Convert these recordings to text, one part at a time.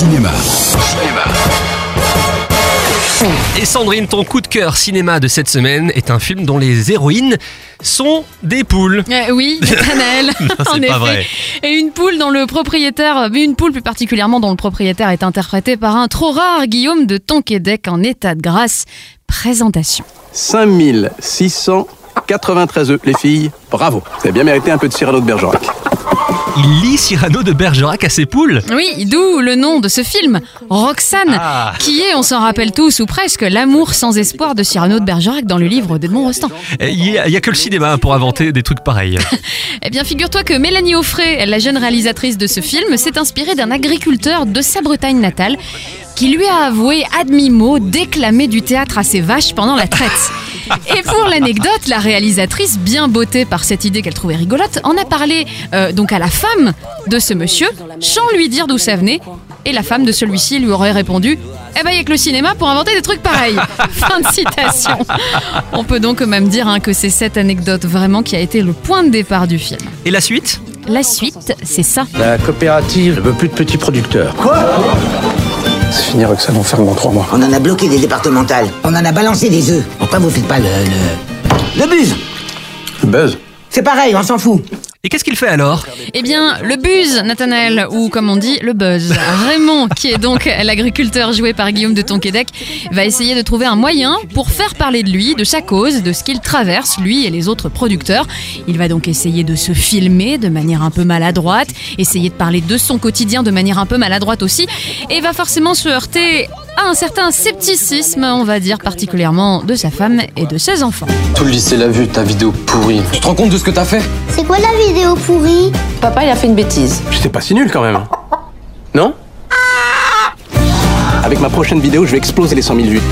Cinéma. Et Sandrine, ton coup de cœur cinéma de cette semaine est un film dont les héroïnes sont des poules. Euh, oui, Nathanaël, c'est en pas effet. vrai. Et une poule dont le propriétaire, mais une poule plus particulièrement dont le propriétaire est interprété par un trop rare Guillaume de Tonquédec en état de grâce. Présentation. 5693 œufs, les filles, bravo. Vous avez bien mérité un peu de Cyrano de Bergerac. Il lit Cyrano de Bergerac à ses poules. Oui, d'où le nom de ce film, Roxane, Ah. qui est, on s'en rappelle tous ou presque, l'amour sans espoir de Cyrano de Bergerac dans le livre d'Edmond Rostand. Il y, a, il y a que le cinéma pour inventer des trucs pareils. Eh bien, figure-toi que Mélanie Offray, la jeune réalisatrice de ce film, s'est inspirée d'un agriculteur de sa Bretagne natale qui lui a avoué, à demi-mot, déclamer du théâtre à ses vaches pendant la traite. Et pour l'anecdote, la réalisatrice, bien bottée par cette idée qu'elle trouvait rigolote, en a parlé euh, donc à la femme de ce monsieur, sans lui dire d'où ça venait. Et la femme de celui-ci lui aurait répondu Eh ben, il y a que le cinéma pour inventer des trucs pareils. fin de citation. On peut donc même dire hein, que c'est cette anecdote vraiment qui a été le point de départ du film. Et la suite? La suite, c'est ça. La coopérative ne veut plus de petits producteurs. Quoi? C'est fini, Roxane, on ferme dans trois mois. On en a bloqué des départementales. On en a balancé des œufs. Pourquoi vous faites pas le. le. le buzz? Buzz. C'est pareil, on s'en fout. Et qu'est-ce qu'il fait alors? Eh bien, le buzz, Nathanaël, ou comme on dit, le buzz. Raymond, qui est donc l'agriculteur joué par Guillaume de Tonquédec, va essayer de trouver un moyen pour faire parler de lui, de sa cause, de ce qu'il traverse, lui et les autres producteurs. Il va donc essayer de se filmer de manière un peu maladroite, essayer de parler de son quotidien de manière un peu maladroite aussi, et va forcément se heurter à un certain scepticisme, on va dire particulièrement de sa femme et de ses enfants. Tout le lycée l'a vu, ta vidéo pourrie. Tu te rends compte de ce que t'as fait? C'est quoi la vidéo pourrie? Papa, il a fait une bêtise. J'étais pas si nul quand même. Non? Avec ma prochaine vidéo, je vais exploser les 100 000 vues.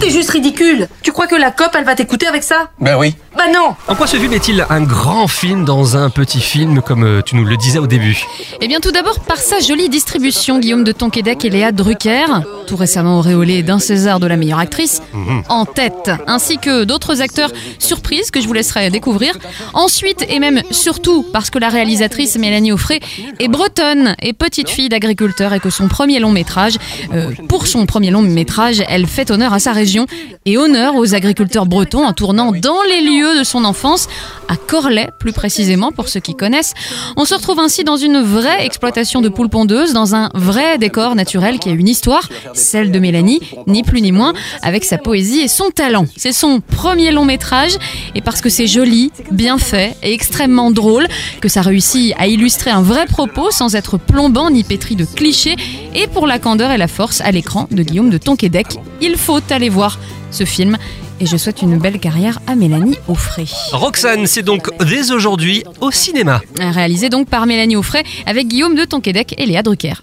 T'es juste ridicule. Tu crois que la COP, elle va t'écouter avec ça Ben oui. Bah non En quoi ce film est-il un grand film dans un petit film, comme euh, tu nous le disais au début? Eh bien, tout d'abord par sa jolie distribution, Guillaume de Tonquédec et Léa Drucker, tout récemment auréolée d'un César de la meilleure actrice, en tête, ainsi que d'autres acteurs surprises que je vous laisserai découvrir. Ensuite, et même surtout parce que la réalisatrice Mélanie Offray est bretonne et petite fille d'agriculteur et que son premier long métrage, euh, pour son premier long métrage, elle fait honneur à sa région et honneur aux agriculteurs bretons en tournant dans les lieux de son enfance, à Corlay plus précisément pour ceux qui connaissent. On se retrouve ainsi dans une vraie exploitation de poules pondeuses, dans un vrai décor naturel qui a une histoire, celle de Mélanie, ni plus ni moins, avec sa poésie et son talent. C'est son premier long métrage et parce que c'est joli, bien fait et extrêmement drôle, que ça réussit à illustrer un vrai propos sans être plombant ni pétri de clichés et pour la candeur et la force à l'écran de Guillaume de Tonquédec. Il faut aller voir ce film et je souhaite une belle carrière à Mélanie Offray. Roxane, c'est donc dès aujourd'hui au cinéma. Réalisé donc par Mélanie Offray avec Guillaume de Tonquédec et Léa Drucker.